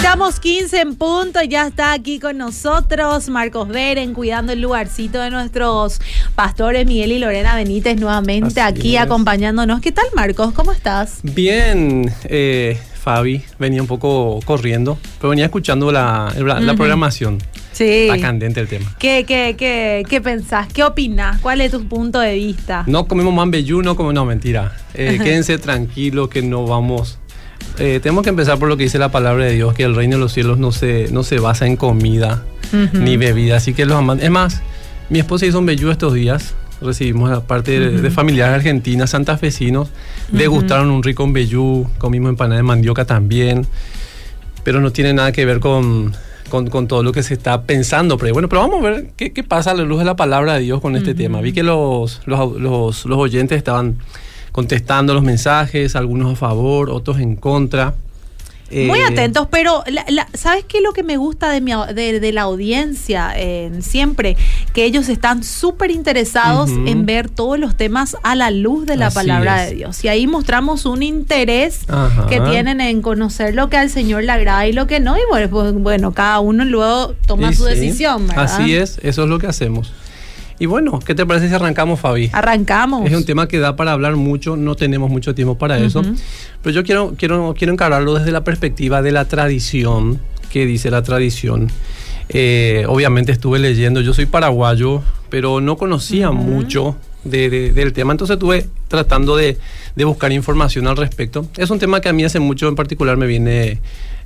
Estamos 15 en punto, ya está aquí con nosotros Marcos Beren cuidando el lugarcito de nuestros pastores Miguel y Lorena Benítez nuevamente aquí acompañándonos. ¿Qué tal Marcos? ¿Cómo estás? Bien, eh, Fabi, venía un poco corriendo, pero venía escuchando la, programación. Sí. Está candente el tema. ¿Qué, qué, qué, qué pensás? ¿Qué opinas? ¿Cuál es tu punto de vista? No comemos mambeyú, no comemos... No, mentira. Eh, quédense tranquilos que no vamos eh, tenemos que empezar por lo que dice la palabra de Dios, que el reino de los cielos no se, no se basa en comida ni bebida. Así que los amantes... Es más, mi esposa hizo un vellú estos días. Recibimos la parte de, familiares argentinas, santafesinos. Degustaron un rico vellú, comimos empanada de mandioca también. Pero no tiene nada que ver con, con, todo lo que se está pensando. Pero bueno, pero vamos a ver qué, qué pasa a la luz de la palabra de Dios con este tema. Vi que los, los, los, los oyentes estaban contestando los mensajes, algunos a favor, otros en contra. Muy eh, atentos, pero ¿sabes qué es lo que me gusta de, mi, de, la audiencia siempre? Que ellos están súper interesados en ver todos los temas a la luz de la palabra de Dios. Y ahí mostramos un interés que tienen en conocer lo que al Señor le agrada y lo que no. Y bueno, pues, bueno cada uno luego toma su decisión. Así es, eso es lo que hacemos. Y bueno, ¿qué te parece si arrancamos, Fabi? Arrancamos. Es un tema que da para hablar mucho, no tenemos mucho tiempo para eso, pero yo quiero, quiero, quiero encararlo desde la perspectiva de la tradición, ¿Qué dice la tradición. Eh, obviamente estuve leyendo, yo soy paraguayo, pero no conocía mucho del tema, entonces estuve tratando de, de, buscar información al respecto. Es un tema que a mí hace mucho en particular me viene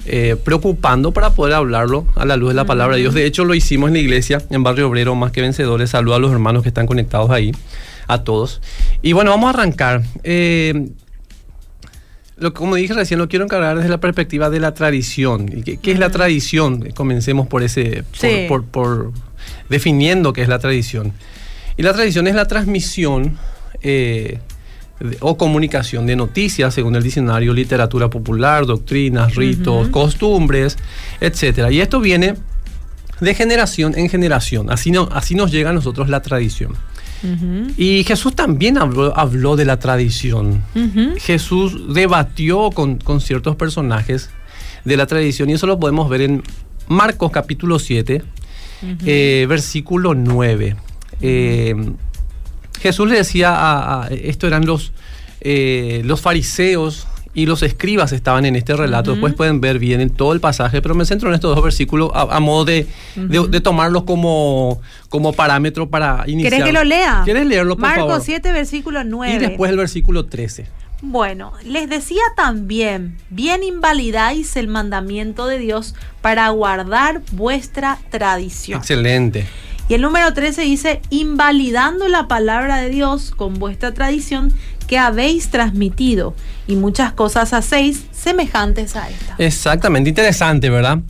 eh, preocupando para poder hablarlo a la luz de la palabra de Dios. De hecho, lo hicimos en la iglesia, en Barrio Obrero, más que vencedores. Saludo a los hermanos que están conectados ahí, a todos. Y bueno, vamos a arrancar. Eh, lo, como dije recién, lo quiero encargar desde la perspectiva de la tradición. ¿Qué, qué es la tradición? Comencemos por ese, por, definiendo qué es la tradición. Y la tradición es la transmisión eh, o comunicación de noticias, según el diccionario, literatura popular, doctrinas, ritos, costumbres, etc. Y esto viene de generación en generación. Así, no, así nos llega a nosotros la tradición. Y Jesús también habló, de la tradición. Jesús debatió con, ciertos personajes de la tradición y eso lo podemos ver en Marcos capítulo 7, eh, versículo 9. Jesús le decía a, esto eran los, eh, los fariseos y los escribas estaban en este relato. Después pueden ver bien en todo el pasaje, pero me centro en estos dos versículos a, modo de, de, tomarlos como, como parámetro para iniciar. ¿Querés que lo lea? ¿Quieres leerlo, por Marcos 7, versículo 9. Y después el versículo 13. Bueno, les decía también, bien invalidáis el mandamiento de Dios para guardar vuestra tradición. Excelente. Y el número 13 dice, invalidando la palabra de Dios con vuestra tradición que habéis transmitido y muchas cosas hacéis semejantes a esta. Exactamente, interesante, ¿verdad?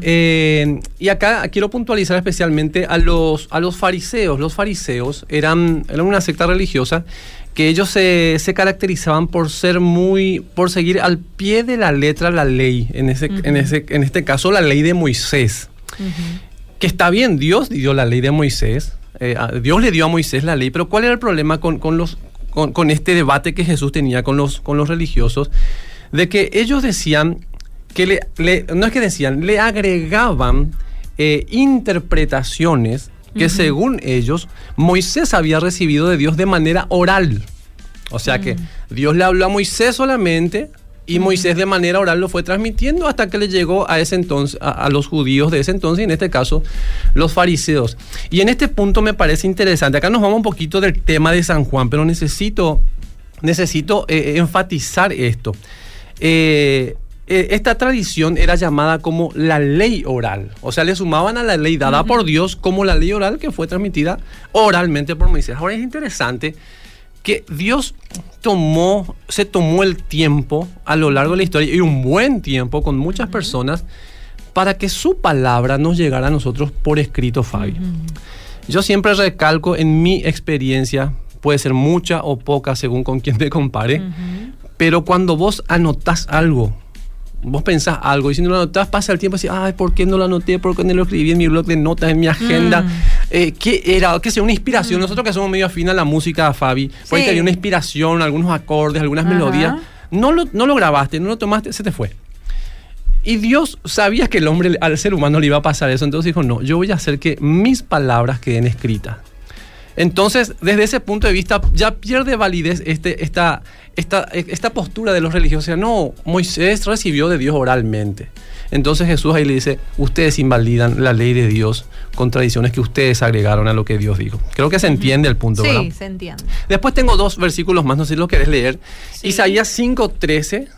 Eh, y acá quiero puntualizar especialmente a los, a los fariseos. Los fariseos eran, eran una secta religiosa que ellos se, caracterizaban por ser muy, por seguir al pie de la letra la ley, en, ese, en, ese, en este caso la ley de Moisés que está bien, Dios dio la ley de Moisés, eh, Dios le dio a Moisés la ley, pero ¿cuál era el problema con, los, con, este debate que Jesús tenía con los, con los religiosos? De que ellos decían que le, no es que decían, le agregaban eh, interpretaciones que según ellos Moisés había recibido de Dios de manera oral. O sea que mm. Dios le habló a Moisés solamente, y Moisés de manera oral lo fue transmitiendo hasta que le llegó a ese entonces, a, los judíos de ese entonces, y en este caso, los fariseos. Y en este punto me parece interesante. Acá nos vamos un poquito del tema de San Juan, pero necesito, necesito eh, enfatizar esto. Eh, eh, esta tradición era llamada como la ley oral. O sea, le sumaban a la ley dada por Dios como la ley oral que fue transmitida oralmente por Moisés. Ahora es interesante que Dios tomó, se tomó el tiempo a lo largo de la historia y un buen tiempo con muchas personas para que su palabra nos llegara a nosotros por escrito, Fabi. Yo siempre recalco en mi experiencia puede ser mucha o poca según con quien te compare, pero cuando vos anotás algo, vos pensás algo y si no lo anotás pasa el tiempo y decís, ay, ¿por qué no lo anoté? ¿Por qué no lo escribí en mi blog de notas, en mi agenda? Mm. Eh, ¿Qué era? ¿Qué sea una inspiración? Nosotros que somos medio afín a la música, Fabi, por ahí Sí. te dio una inspiración, algunos acordes, algunas Ajá. melodías. No lo, no lo grabaste, no lo tomaste, se te fue. Y Dios sabía que el hombre, al ser humano le iba a pasar eso, entonces dijo, no, yo voy a hacer que mis palabras queden escritas. Entonces, desde ese punto de vista, ya pierde validez este, esta, esta, esta postura de los religiosos. O sea, no, Moisés recibió de Dios oralmente. Entonces Jesús ahí le dice, ustedes invalidan la ley de Dios con tradiciones que ustedes agregaron a lo que Dios dijo. Creo que se entiende el punto, ¿verdad? Sí, se entiende. Después tengo dos versículos más, no sé si lo querés leer. Sí. Isaías 5:13,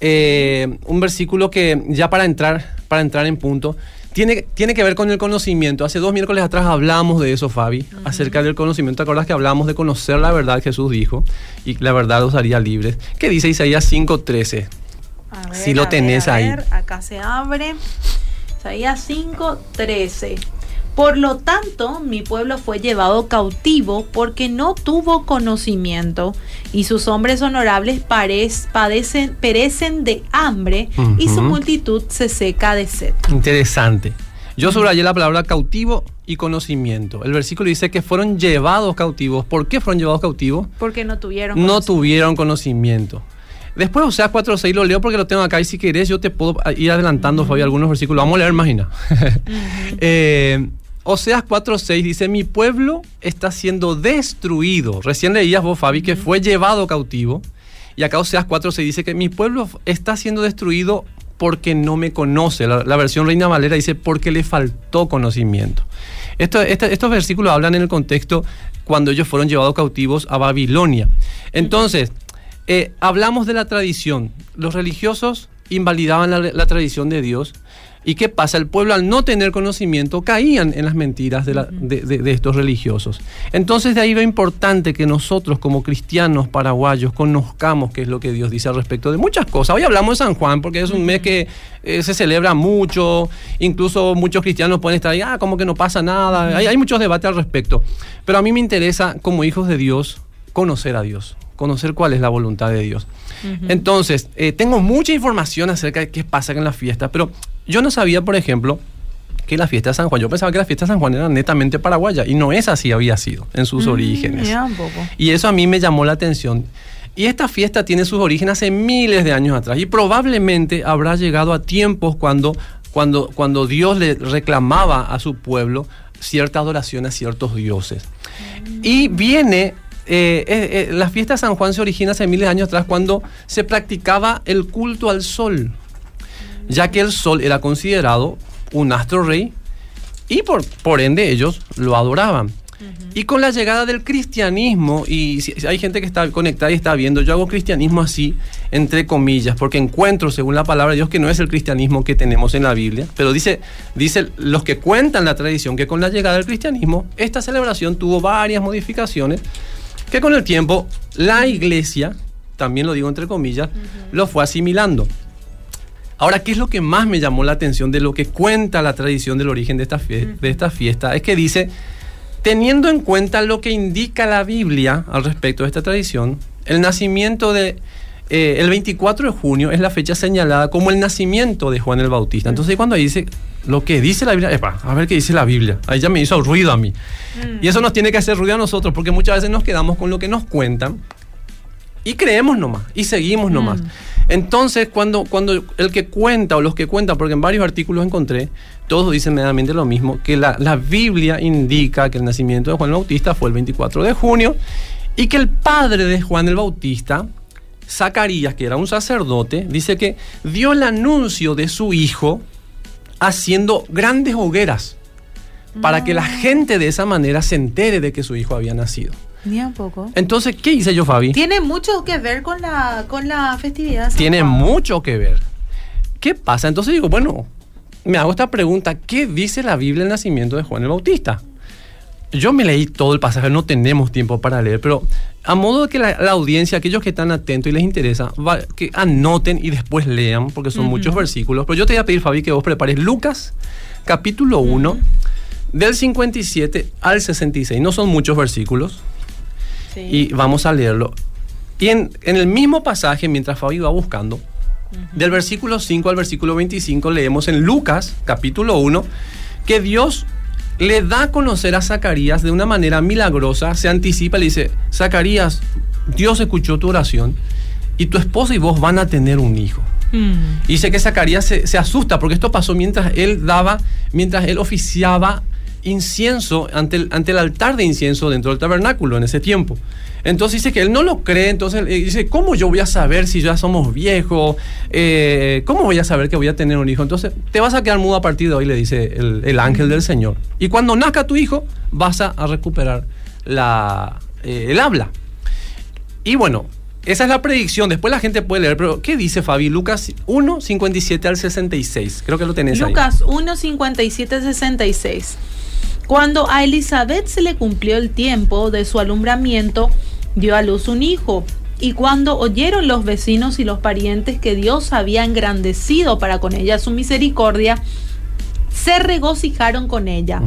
eh, un versículo que ya para entrar, para entrar en punto, tiene, tiene que ver con el conocimiento. Hace dos miércoles atrás hablamos de eso, Fabi, acerca del conocimiento. ¿Te acuerdas que hablamos de conocer la verdad? Jesús dijo, y la verdad los haría libres. ¿Qué dice Isaías 5:13? A ver, Si lo a ver, tenés a ahí. ver, acá se abre. Isaías 5, 13. Por lo tanto, mi pueblo fue llevado cautivo porque no tuvo conocimiento, y sus hombres honorables padecen, perecen de hambre, y su multitud se seca de sed. Interesante. Yo subrayé la palabra cautivo y conocimiento. El versículo dice que fueron llevados cautivos. ¿Por qué fueron llevados cautivos? Porque no tuvieron no conocimiento. tuvieron conocimiento. Después, o sea, 4.6 lo leo porque lo tengo acá y si querés yo te puedo ir adelantando, Fabi, algunos versículos. Vamos a leer, imagina. eh, Oseas 4.6 dice, mi pueblo está siendo destruido. Recién leías vos, Fabi, que fue llevado cautivo. Y acá Oseas 4.6 dice que mi pueblo está siendo destruido porque no me conoce. La, la versión Reina Valera dice porque le faltó conocimiento. Esto- este- estos versículos hablan en el contexto cuando ellos fueron llevados cautivos a Babilonia. Entonces, eh, hablamos de la tradición. Los religiosos invalidaban la, la tradición de Dios. ¿Y qué pasa? El pueblo al no tener conocimiento caían en las mentiras de, la- de- de- de estos religiosos. Entonces de ahí lo importante que nosotros como cristianos paraguayos conozcamos qué es lo que Dios dice al respecto de muchas cosas. Hoy hablamos de San Juan porque es un mes que eh, se celebra mucho, incluso muchos cristianos pueden estar ahí, ah, como que no pasa nada. Hay, hay muchos debates al respecto. Pero a mí me interesa como hijos de Dios conocer a Dios, conocer cuál es la voluntad de Dios. Entonces, eh, tengo mucha información acerca de qué pasa en la fiesta, pero yo no sabía, por ejemplo, que la fiesta de San Juan, yo pensaba que la fiesta de San Juan era netamente paraguaya y no es así había sido en sus orígenes. Un poco. Y eso a mí me llamó la atención. Y esta fiesta tiene sus orígenes hace miles de años atrás y probablemente habrá llegado a tiempos cuando, cuando, cuando Dios le reclamaba a su pueblo cierta adoración a ciertos dioses. Y viene, eh, eh, eh, la fiesta de San Juan se origina hace miles de años atrás cuando se practicaba el culto al sol, ya que el sol era considerado un astro rey y por, por ende ellos lo adoraban. Y con la llegada del cristianismo, y si hay gente que está conectada y está viendo, yo hago cristianismo así, entre comillas, porque encuentro, según la palabra de Dios, que no es el cristianismo que tenemos en la Biblia, pero dice, dice los que cuentan la tradición que con la llegada del cristianismo, esta celebración tuvo varias modificaciones, que con el tiempo la iglesia, también lo digo entre comillas, lo fue asimilando. Ahora, ¿qué es lo que más me llamó la atención de lo que cuenta la tradición del origen de esta, de esta fiesta? Es que dice, teniendo en cuenta lo que indica la Biblia al respecto de esta tradición, el nacimiento de... eh, el 24 de junio es la fecha señalada como el nacimiento de Juan el Bautista. Entonces, cuando dice lo que dice la Biblia, epa, a ver qué dice la Biblia. Ahí ya me hizo ruido a mí. Y eso nos tiene que hacer ruido a nosotros, porque muchas veces nos quedamos con lo que nos cuentan y creemos nomás, y seguimos nomás. Entonces, cuando, cuando el que cuenta o los que cuentan, porque en varios artículos encontré, todos dicen medianamente lo mismo, que la, la Biblia indica que el nacimiento de Juan el Bautista fue el 24 de junio y que el padre de Juan el Bautista, Zacarías, que era un sacerdote, dice que dio el anuncio de su hijo haciendo grandes hogueras para que la gente de esa manera se entere de que su hijo había nacido. Ni un poco. Entonces, ¿qué hice yo, Fabi? Tiene mucho que ver con la, con la festividad. tiene mucho que ver. ¿Qué pasa? Entonces digo, bueno, me hago esta pregunta, ¿qué dice la Biblia del nacimiento de Juan el Bautista? Yo me leí todo el pasaje, no tenemos tiempo para leer, pero a modo de que la, la audiencia, aquellos que están atentos y les interesa, va- que anoten y después lean, porque son muchos versículos. Pero yo te voy a pedir, Fabi, que vos prepares Lucas, capítulo 1, del 57 al 66. No son muchos versículos, Y vamos a leerlo. Y en, el mismo pasaje, mientras Fabi va buscando, del versículo 5 al versículo 25 leemos en Lucas, capítulo 1, que Dios le da a conocer a Zacarías de una manera milagrosa, se anticipa y le dice, Zacarías, Dios escuchó tu oración y tu esposa y vos van a tener un hijo. Mm. Y dice que Zacarías se, se, asusta porque esto pasó mientras él daba, mientras él oficiaba incienso ante el, ante el altar de incienso dentro del tabernáculo en ese tiempo. Entonces dice que él no lo cree, entonces dice, ¿cómo yo voy a saber si ya somos viejos? Eh, ¿Cómo voy a saber que voy a tener un hijo? Entonces te vas a quedar mudo a partir de hoy, le dice el, ángel del Señor. Y cuando nazca tu hijo, vas a, recuperar la, eh, el habla. Y bueno, esa es la predicción. Después la gente puede leer, pero ¿qué dice Fabi? Lucas 1, 57 al 66. Creo que lo tenés ahí. Lucas 1, 57 al 66. Cuando a Elizabeth se le cumplió el tiempo de su alumbramiento, dio a luz un hijo. Y cuando oyeron los vecinos y los parientes que Dios había engrandecido para con ella su misericordia, se regocijaron con ella.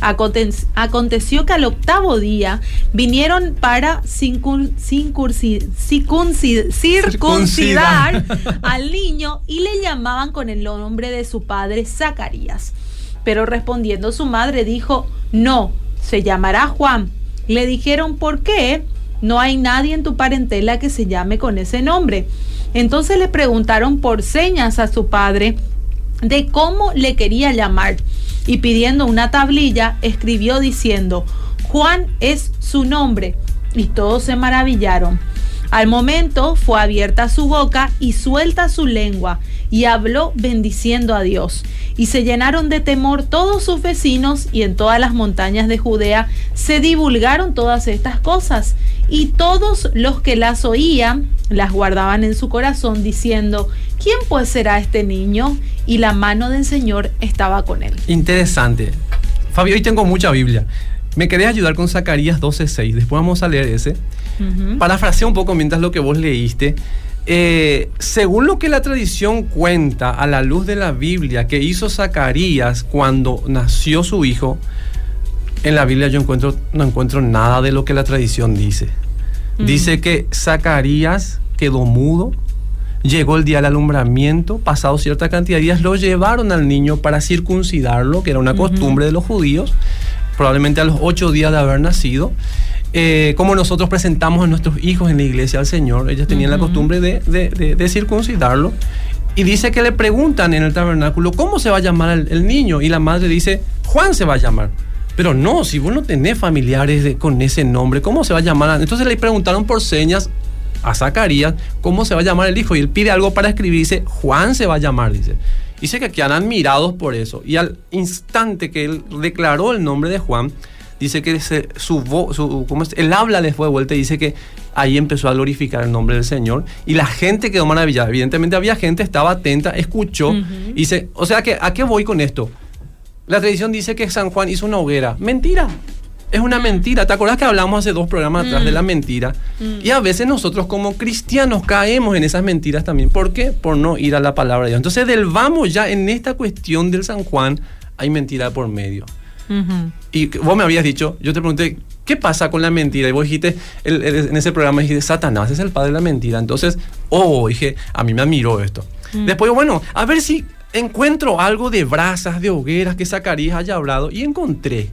Aconteció que al octavo día vinieron para circuncidar al niño y le llamaban con el nombre de su padre Zacarías. Pero respondiendo su madre dijo, no, se llamará Juan. Le dijeron, ¿por qué? No hay nadie en tu parentela que se llame con ese nombre. Entonces le preguntaron por señas a su padre de cómo le quería llamar y pidiendo una tablilla escribió diciendo, Juan es su nombre. Y todos se maravillaron. Al momento fue abierta su boca y suelta su lengua, y habló bendiciendo a Dios. Y se llenaron de temor todos sus vecinos, y en todas las montañas de Judea se divulgaron todas estas cosas. Y todos los que las oían las guardaban en su corazón, diciendo, ¿quién pues será este niño? Y la mano del Señor estaba con él. Interesante. Fabio, hoy tengo mucha Biblia. ¿Me querés ayudar con Zacarías 12.6? Después vamos a leer ese. Parafraseo un poco mientras lo que vos leíste. Eh, según lo que la tradición cuenta a la luz de la Biblia que hizo Zacarías cuando nació su hijo, en la Biblia yo encuentro, no encuentro nada de lo que la tradición dice. Dice que Zacarías quedó mudo, llegó el día del alumbramiento, pasado cierta cantidad de días, lo llevaron al niño para circuncidarlo, que era una costumbre de los judíos, probablemente a los ocho días de haber nacido. Eh, como nosotros presentamos a nuestros hijos en la iglesia al Señor, ellos tenían la costumbre de, circuncidarlo. Y dice que le preguntan en el tabernáculo, ¿cómo se va a llamar el, niño? Y la madre dice, Juan se va a llamar. Pero no, si vos no tenés familiares con ese nombre, ¿cómo se va a llamar? Entonces le preguntaron por señas a Zacarías cómo se va a llamar el hijo. Y él pide algo para escribir, dice, Juan se va a llamar, dice. Dice que quedan admirados por eso. Y al instante que él declaró el nombre de Juan, dice que su, voz, el habla le fue de vuelta y dice que ahí empezó a glorificar el nombre del Señor y la gente quedó maravillada. Evidentemente había gente, estaba atenta, escuchó y dice, o sea que, ¿a qué voy con esto? La tradición dice que San Juan hizo una hoguera. Mentira. Es una mentira. ¿Te acuerdas que hablamos hace dos programas atrás de la mm. mentira? Mm. Y a veces nosotros como cristianos caemos en esas mentiras también. ¿Por qué? Por no ir a la palabra de Dios. Entonces, del vamos ya en esta cuestión del San Juan, hay mentira por medio. Y vos me habías dicho, yo te pregunté, ¿qué pasa con la mentira? Y vos dijiste, en ese programa dijiste, Satanás es el padre de la mentira. Entonces, oh, dije, a mí me admiró esto. Mm. Después, bueno, a ver si encuentro algo de brasas, de hogueras que Zacarías haya hablado. Y encontré.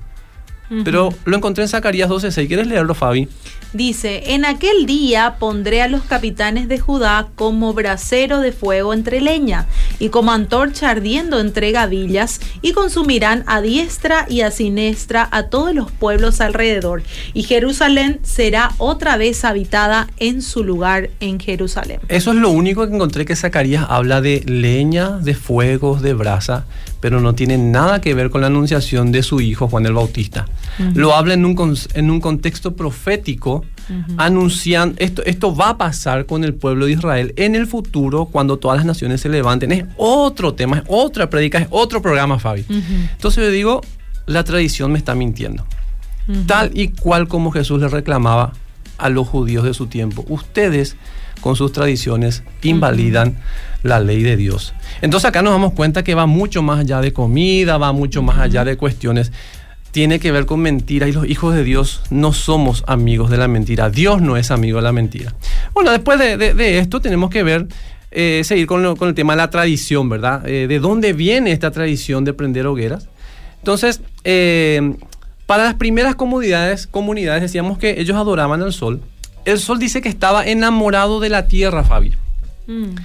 Pero lo encontré en Zacarías 12.6. ¿Quieres leerlo, Fabi? Dice, en aquel día pondré a los capitanes de Judá como brasero de fuego entre leña y como antorcha ardiendo entre gavillas y consumirán a diestra y a siniestra a todos los pueblos alrededor y Jerusalén será otra vez habitada en su lugar en Jerusalén. Eso es lo único que encontré que Zacarías habla de leña, de fuegos, de brasa, pero no tiene nada que ver con la anunciación de su hijo Juan el Bautista. Lo habla en un, en un contexto profético, anunciando, esto, esto va a pasar con el pueblo de Israel en el futuro cuando todas las naciones se levanten. Es otro tema, es otra predica, es otro programa, Fabi. Entonces yo digo, la tradición me está mintiendo. Tal y cual como Jesús le reclamaba a los judíos de su tiempo. Ustedes con sus tradiciones invalidan la ley de Dios. Entonces acá nos damos cuenta que va mucho más allá de comida, va mucho más allá de cuestiones tiene que ver con mentira y los hijos de Dios no somos amigos de la mentira. Dios no es amigo de la mentira. Bueno, después de, esto tenemos que ver, eh, seguir con, el tema de la tradición, ¿verdad? Eh, ¿De dónde viene esta tradición de prender hogueras? Entonces, eh, para las primeras comunidades, comunidades decíamos que ellos adoraban al sol. El sol dice que estaba enamorado de la tierra, Fabi. Mm.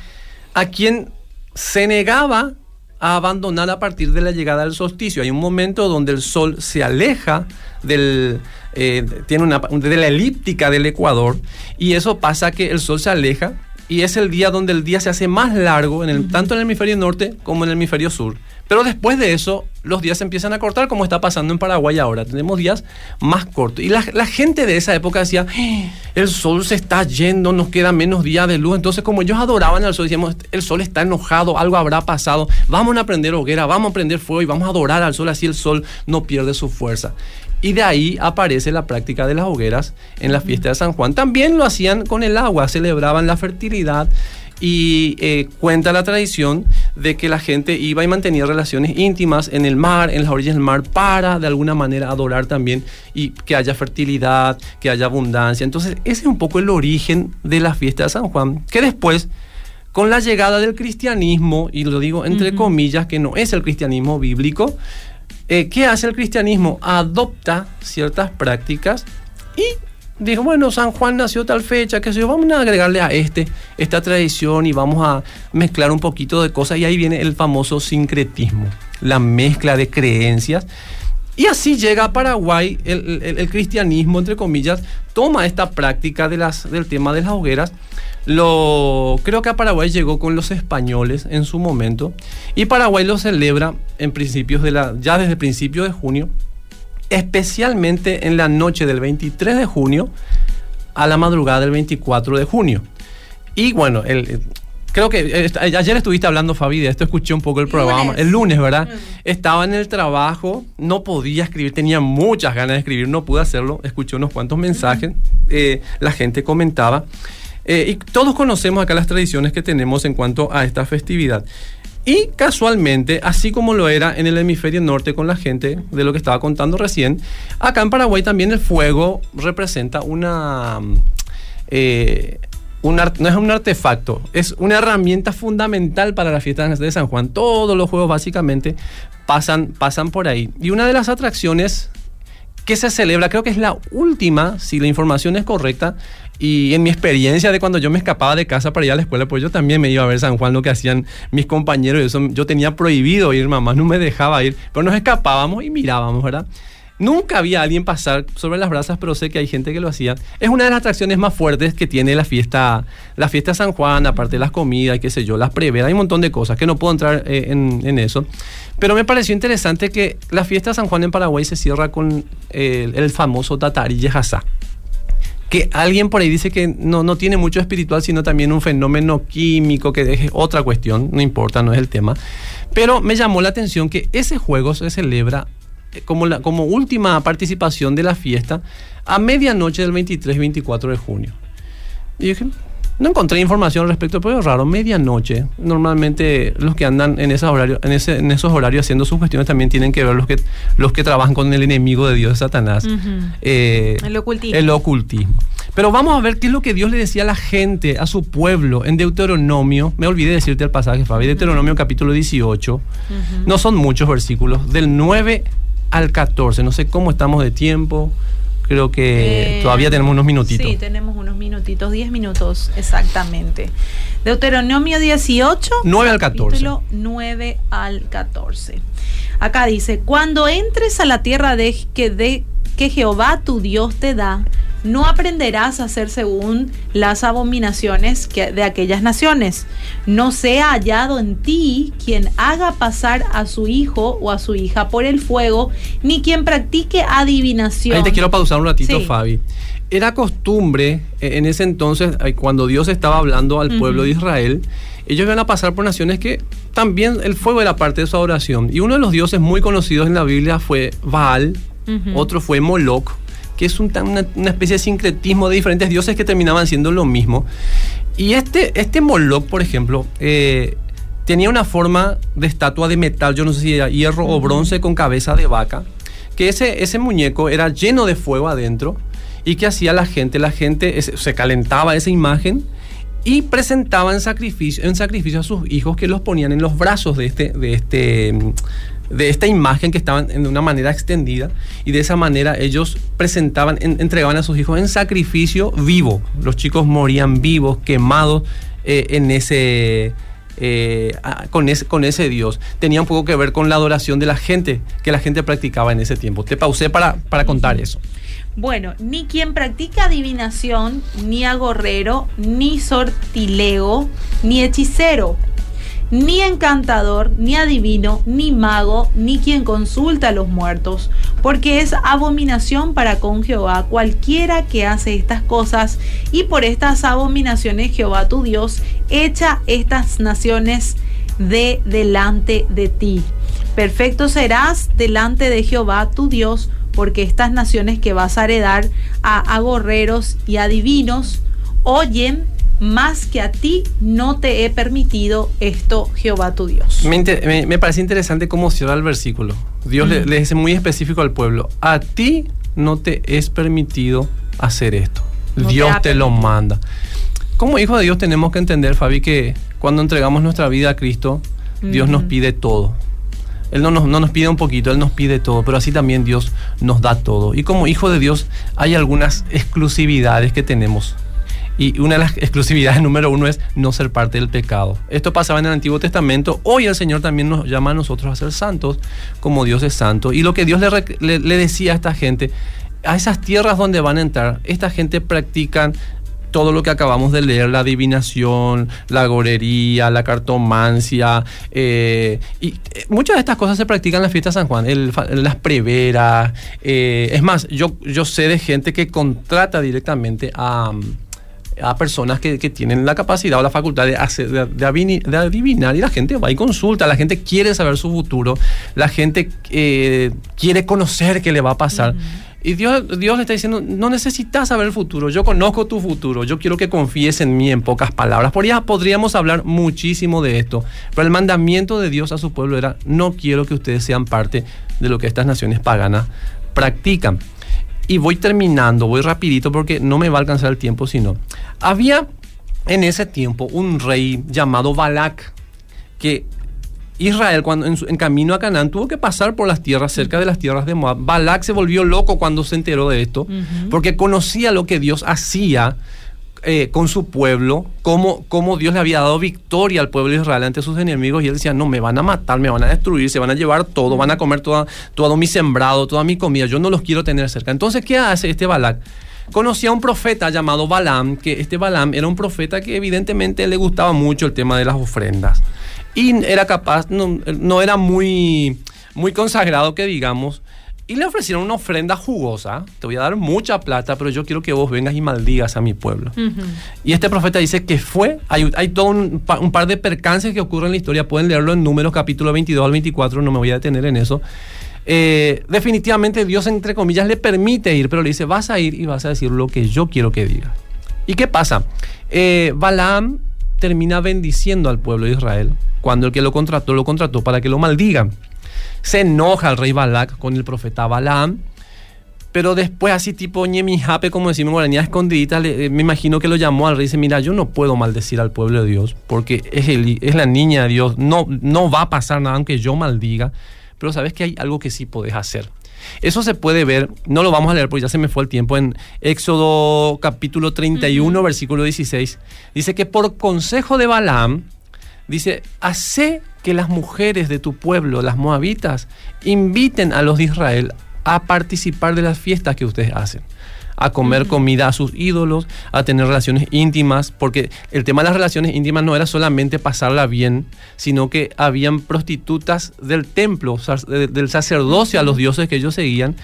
A quien se negaba a abandonar a partir de la llegada del solsticio. Hay un momento donde el Sol se aleja del, eh, tiene una, de la elíptica del Ecuador y eso pasa que el Sol se aleja y es el día donde el día se hace más largo, en el, tanto en el hemisferio norte como en el hemisferio sur. Pero después de eso, los días se empiezan a cortar, como está pasando en Paraguay ahora. Tenemos días más cortos. Y la, gente de esa época decía, ¡Ah! el sol se está yendo, nos queda menos días de luz. Entonces, como ellos adoraban al sol, decíamos, el sol está enojado, algo habrá pasado. Vamos a prender hoguera, vamos a prender fuego y vamos a adorar al sol, así el sol no pierde su fuerza. Y de ahí aparece la práctica de las hogueras en la fiesta de San Juan. También lo hacían con el agua, celebraban la fertilidad y eh, cuenta la tradición de que la gente iba y mantenía relaciones íntimas en el mar, en las orillas del mar, para de alguna manera adorar también y que haya fertilidad, que haya abundancia. Entonces, ese es un poco el origen de la fiesta de San Juan, que después, con la llegada del cristianismo, y lo digo entre comillas, que no es el cristianismo bíblico, eh, ¿qué hace el cristianismo? Adopta ciertas prácticas y dijo, bueno, San Juan nació tal fecha, que sé yo, vamos a agregarle a este esta tradición y vamos a mezclar un poquito de cosas y ahí viene el famoso sincretismo, la mezcla de creencias. Y así llega a Paraguay el, cristianismo, entre comillas, toma esta práctica de las, del tema de las hogueras. Lo, creo que a Paraguay llegó con los españoles en su momento y Paraguay lo celebra en principios de la, ya desde principios de junio especialmente en la noche del 23 de junio a la madrugada del 24 de junio. Y bueno, el, creo que eh, ayer estuviste hablando, Fabi, de esto, escuché un poco el programa. El lunes, ¿verdad? Estaba en el trabajo, no podía escribir, tenía muchas ganas de escribir, no pude hacerlo. Escuché unos cuantos mensajes, eh, la gente comentaba. Eh, y todos conocemos acá las tradiciones que tenemos en cuanto a esta festividad. Y casualmente, así como lo era en el hemisferio norte con la gente de lo que estaba contando recién, acá en Paraguay también el fuego representa una... Eh, no es un artefacto, es una herramienta fundamental para la fiesta de San Juan. Todos los juegos básicamente pasan, pasan por ahí. Y una de las atracciones que se celebra, creo que es la última, si la información es correcta, y en mi experiencia de cuando yo me escapaba de casa para ir a la escuela, pues yo también me iba a ver San Juan, lo que hacían mis compañeros. Eso, yo tenía prohibido ir, mamá no me dejaba ir, pero nos escapábamos y mirábamos, ¿verdad? Nunca había alguien pasar sobre las brasas, pero sé que hay gente que lo hacía. Es una de las atracciones más fuertes que tiene la fiesta, la fiesta San Juan, aparte de las comidas qué sé yo, las preveras, hay un montón de cosas que no puedo entrar eh, en, eso. Pero me pareció interesante que la fiesta San Juan en Paraguay se cierra con eh, el famoso Tatari Yehazá que alguien por ahí dice que no, no tiene mucho espiritual, sino también un fenómeno químico, que es otra cuestión, no importa, no es el tema. Pero me llamó la atención que ese juego se celebra eh, como, la, como última participación de la fiesta a medianoche del 23 y 24 de junio. Y dije, no encontré información al respecto, pero es raro, medianoche. Normalmente los que andan en, esos horarios, en, ese, en esos horarios haciendo sus cuestiones también tienen que ver los que, los que trabajan con el enemigo de Dios, Satanás. Eh, el ocultismo. El ocultismo. Pero vamos a ver qué es lo que Dios le decía a la gente, a su pueblo, en Deuteronomio. Me olvidé decirte el pasaje, Fabi. Deuteronomio capítulo 18. No son muchos versículos, del 9 al 14. No sé cómo estamos de tiempo. Creo que eh, todavía tenemos unos minutitos. Sí, tenemos unos minutitos, 10 minutos exactamente. Deuteronomio 18. 9 al 14. 9 al 14. Acá dice, cuando entres a la tierra de, que, de, que Jehová tu Dios te da, no aprenderás a hacer según las abominaciones de aquellas naciones. No sea hallado en ti quien haga pasar a su hijo o a su hija por el fuego, ni quien practique adivinación. Ahí te quiero pausar un ratito, Fabi. Era costumbre eh, en ese entonces, eh, cuando Dios estaba hablando al pueblo de Israel, ellos iban a pasar por naciones que también el fuego era parte de su adoración. Y uno de los dioses muy conocidos en la Biblia fue Baal, otro fue Moloch que es una, especie de sincretismo de diferentes dioses que terminaban siendo lo mismo. Y este, este Moloch, por ejemplo, eh, tenía una forma de estatua de metal, yo no sé si era hierro o bronce con cabeza de vaca, que ese, ese muñeco era lleno de fuego adentro. Y que hacía la gente, la gente se calentaba esa imagen y presentaban sacrificio, en sacrificio a sus hijos que los ponían en los brazos de este, de este de esta imagen que estaban de una manera extendida y de esa manera ellos presentaban, entregaban a sus hijos en sacrificio vivo. Los chicos morían vivos, quemados eh, en ese, eh, con, ese, con ese Dios. Tenía un poco que ver con la adoración de la gente que la gente practicaba en ese tiempo. Te pausé para, para contar eso. Bueno, ni quien practica adivinación, ni agorrero, ni sortilego, ni hechicero, ni encantador, ni adivino, ni mago, ni quien consulta a los muertos, porque es abominación para con Jehová cualquiera que hace estas cosas, y por estas abominaciones Jehová tu Dios echa estas naciones de delante de ti. Perfecto serás delante de Jehová tu Dios, porque estas naciones que vas a heredar a agorreros y adivinos oyen más que a ti no te he permitido esto, Jehová tu Dios. Me, parece interesante cómo cierra el versículo. Dios le, dice muy específico al pueblo, a ti no te es permitido hacer esto. Dios te, lo manda. Como hijo de Dios tenemos que entender, Fabi, que cuando entregamos nuestra vida a Cristo, Dios nos pide todo. Él no nos, no nos, pide un poquito, Él nos pide todo, pero así también Dios nos da todo. Y como hijo de Dios hay algunas exclusividades que tenemos. Y una de las exclusividades número uno es no ser parte del pecado. Esto pasaba en el Antiguo Testamento. Hoy el Señor también nos llama a nosotros a ser santos, como Dios es santo. Y lo que Dios le, decía a esta gente, a esas tierras donde van a entrar, esta gente practican todo lo que acabamos de leer, la adivinación, la gorería, la cartomancia, eh, y eh, muchas de estas cosas se practican en la fiesta de San Juan, las preveras, eh, es más, yo, yo sé de gente que contrata directamente a a personas que, tienen la capacidad o la facultad de, hacer, de, adivinar y la gente va y consulta, la gente quiere saber su futuro, la gente quiere conocer qué le va a pasar. Y Dios, Dios le está diciendo, no necesitas saber el futuro, yo conozco tu futuro, yo quiero que confíes en mí en pocas palabras. Por ya podríamos hablar muchísimo de esto, pero el mandamiento de Dios a su pueblo era, no quiero que ustedes sean parte de lo que estas naciones paganas practican. Y voy terminando, voy rapidito porque no me va a alcanzar el tiempo, sino, había en ese tiempo un rey llamado Balak, que Israel, cuando en, camino a Canaán, tuvo que pasar por las tierras, cerca de las tierras de Moab. Balak se volvió loco cuando se enteró de esto, porque conocía lo que Dios hacía eh, con su pueblo, cómo, cómo, Dios le había dado victoria al pueblo de Israel ante sus enemigos. Y él decía, no, me van a matar, me van a destruir, se van a llevar todo, van a comer toda, todo mi sembrado, toda mi comida. Yo no los quiero tener cerca. Entonces, ¿qué hace este Balak? conocía a un profeta llamado Balaam, que este Balaam era un profeta que evidentemente le gustaba mucho el tema de las ofrendas y era capaz, no, era muy, muy consagrado que digamos, y le ofrecieron una ofrenda jugosa. Te voy a dar mucha plata, pero yo quiero que vos vengas y maldigas a mi pueblo. Y este profeta dice que fue. Hay, hay todo un, par de percances que ocurren en la historia. Pueden leerlo en Números capítulo 22 al 24. No me voy a detener en eso. Eh, definitivamente Dios, entre comillas, le permite ir, pero le dice: Vas a ir y vas a decir lo que yo quiero que diga. ¿Y qué pasa? Eh, Balaam termina bendiciendo al pueblo de Israel cuando el que lo contrató lo contrató para que lo maldigan. Se enoja el rey Balak con el profeta Balaam, pero después así tipo ñemijape, como decimos en guaraní, escondidita, eh, me imagino que lo llamó al rey y dice, mira, yo no puedo maldecir al pueblo de Dios, porque es, el, es la niña de Dios, no, no va a pasar nada aunque yo maldiga, pero sabes que hay algo que sí podés hacer. Eso se puede ver, no lo vamos a leer porque ya se me fue el tiempo, en Éxodo capítulo 31, versículo 16. Dice que por consejo de Balaam, dice, hace que las mujeres de tu pueblo, las moabitas, inviten a los de Israel a participar de las fiestas que ustedes hacen. A comer comida a sus ídolos, a tener relaciones íntimas, porque el tema de las relaciones íntimas no era solamente pasarla bien, sino que habían prostitutas del templo, del sacerdocio a los dioses que ellos seguían,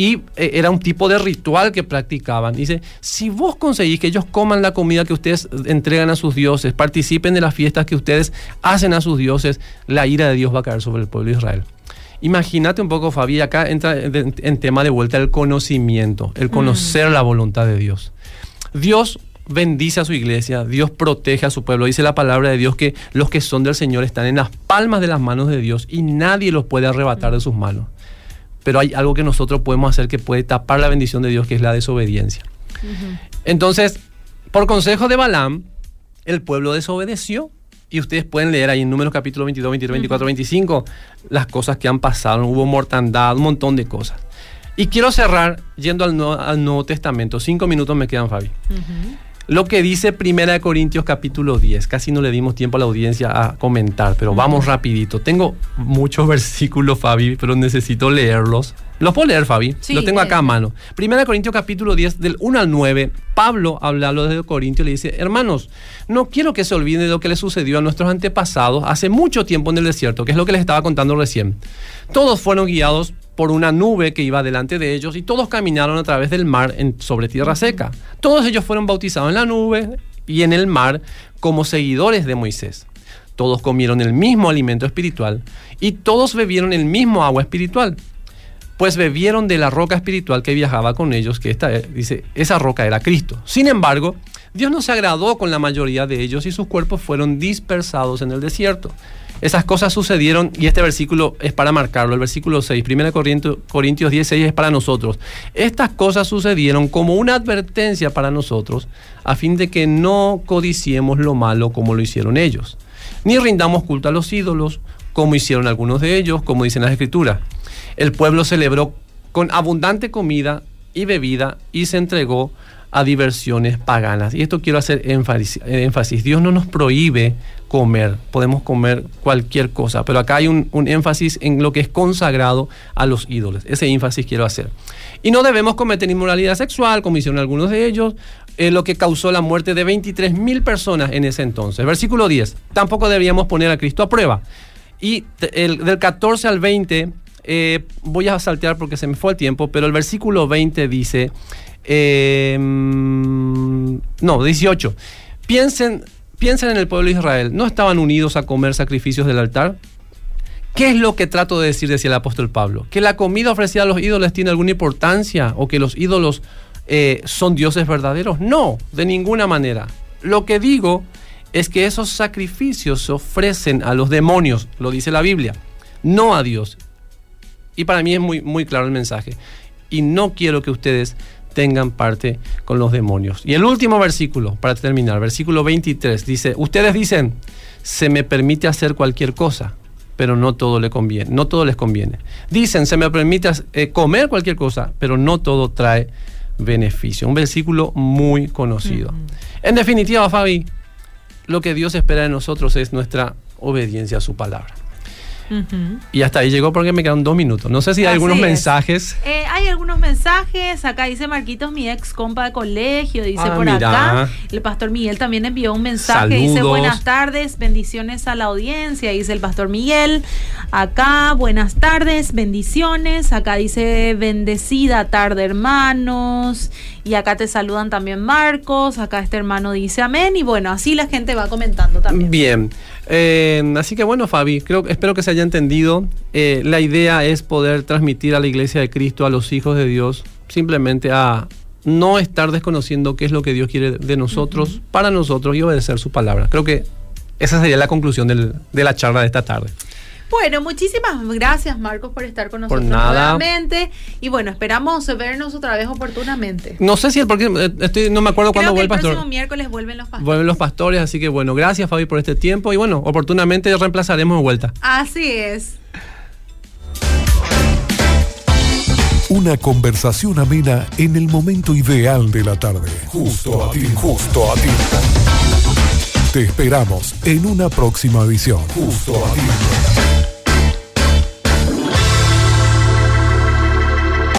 y eh, era un tipo de ritual que practicaban. Dice, si vos conseguís que ellos coman la comida que ustedes entregan a sus dioses, participen de las fiestas que ustedes hacen a sus dioses, la ira de Dios va a caer sobre el pueblo de Israel. Imagínate un poco, Fabi, acá entra en tema de vuelta el conocimiento, el conocer mm. la voluntad de Dios. Dios bendice a su iglesia, Dios protege a su pueblo. Dice la palabra de Dios que los que son del Señor están en las palmas de las manos de Dios y nadie los puede arrebatar de sus manos. Pero hay algo que nosotros podemos hacer que puede tapar la bendición de Dios, que es la desobediencia. Entonces, por consejo de Balaam, el pueblo desobedeció. Y ustedes pueden leer ahí en Números capítulo 22, 23, 24, 25 las cosas que han pasado. Hubo mortandad, un montón de cosas. Y quiero cerrar yendo al Nuevo, Testamento. Cinco minutos me quedan, Fabi. Lo que dice Primera de Corintios capítulo 10. Casi no le dimos tiempo a la audiencia a comentar, pero vamos rapidito. Tengo muchos versículos, Fabi, pero necesito leerlos. Los puedo leer, Fabi. Sí, Los tengo acá a mano. Primera de Corintios capítulo 10, del 1 al 9. Pablo habla a los de Corintios y le dice, hermanos, no quiero que se olviden de lo que le sucedió a nuestros antepasados hace mucho tiempo en el desierto, que es lo que les estaba contando recién. Todos fueron guiados por una nube que iba delante de ellos y todos caminaron a través del mar en, sobre tierra seca. Todos ellos fueron bautizados en la nube y en el mar como seguidores de Moisés. Todos comieron el mismo alimento espiritual y todos bebieron el mismo agua espiritual, pues bebieron de la roca espiritual que viajaba con ellos, que esta, dice, esa roca era Cristo. Sin embargo, Dios no se agradó con la mayoría de ellos y sus cuerpos fueron dispersados en el desierto. Esas cosas sucedieron y este versículo es para marcarlo. El versículo 6, 1 Corintios 16 es para nosotros. Estas cosas sucedieron como una advertencia para nosotros a fin de que no codiciemos lo malo como lo hicieron ellos, ni rindamos culto a los ídolos como hicieron algunos de ellos, como dicen las escrituras. El pueblo celebró con abundante comida y bebida y se entregó a diversiones paganas. Y esto quiero hacer énfasis. Dios no nos prohíbe comer, podemos comer cualquier cosa, pero acá hay un, énfasis en lo que es consagrado a los ídolos. Ese énfasis quiero hacer. Y no debemos cometer inmoralidad sexual, como hicieron algunos de ellos, eh, lo que causó la muerte de 23 mil personas en ese entonces. Versículo 10. Tampoco deberíamos poner a Cristo a prueba. Y del 14 al 20, eh, voy a saltear porque se me fue el tiempo, pero el versículo 20 dice, Em, no, 18. Piensen, piensen en el pueblo de Israel. ¿No estaban unidos a comer sacrificios del altar? ¿Qué es lo que trato de decir, decía el apóstol Pablo? ¿Que la comida ofrecida a los ídolos tiene alguna importancia o que los ídolos eh, son dioses verdaderos? No, de ninguna manera. Lo que digo es que esos sacrificios se ofrecen a los demonios, lo dice la Biblia, no a Dios. Y para mí es muy, muy claro el mensaje. Y no quiero que ustedes tengan parte con los demonios. Y el último versículo, para terminar, versículo 23, dice, ustedes dicen, se me permite hacer cualquier cosa, pero no todo le conviene, no todo les conviene. Dicen, se me permite eh, comer cualquier cosa, pero no todo trae beneficio. Un versículo muy conocido. En definitiva, Fabi, lo que Dios espera de nosotros es nuestra obediencia a su palabra. Y hasta ahí llegó porque me quedan dos minutos. No sé si hay algunos mensajes. Eh, hay algunos mensajes. Acá dice Marquitos, mi ex compa de colegio, dice ah, por acá. El pastor Miguel también envió un mensaje. Dice buenas tardes, bendiciones a la audiencia, dice el pastor Miguel. Acá, buenas tardes, bendiciones. Acá dice bendecida tarde, hermanos. Y acá te saludan también Marcos. Acá este hermano dice amén. Y bueno, así la gente va comentando también. Bien. Eh, así que bueno, Fabi, creo, espero que se haya entendido. Eh, la idea es poder transmitir a la iglesia de Cristo, a los hijos de Dios, simplemente a no estar desconociendo qué es lo que Dios quiere de nosotros, para nosotros y obedecer su palabra. Creo que esa sería la conclusión de la charla de esta tarde. Bueno, muchísimas gracias Marcos por estar con nosotros nuevamente. Y bueno, esperamos vernos otra vez oportunamente. No sé si el próximo, eh, estoy, no me acuerdo cuándo vuelve el pastor. El próximo miércoles vuelven los pastores. Vuelven los pastores, así que bueno, gracias Fabi por este tiempo y bueno, oportunamente reemplazaremos de vuelta. Así es. Una conversación amena en el momento ideal de la tarde. Justo a ti, justo a ti. Te esperamos en una próxima edición. Justo a ti.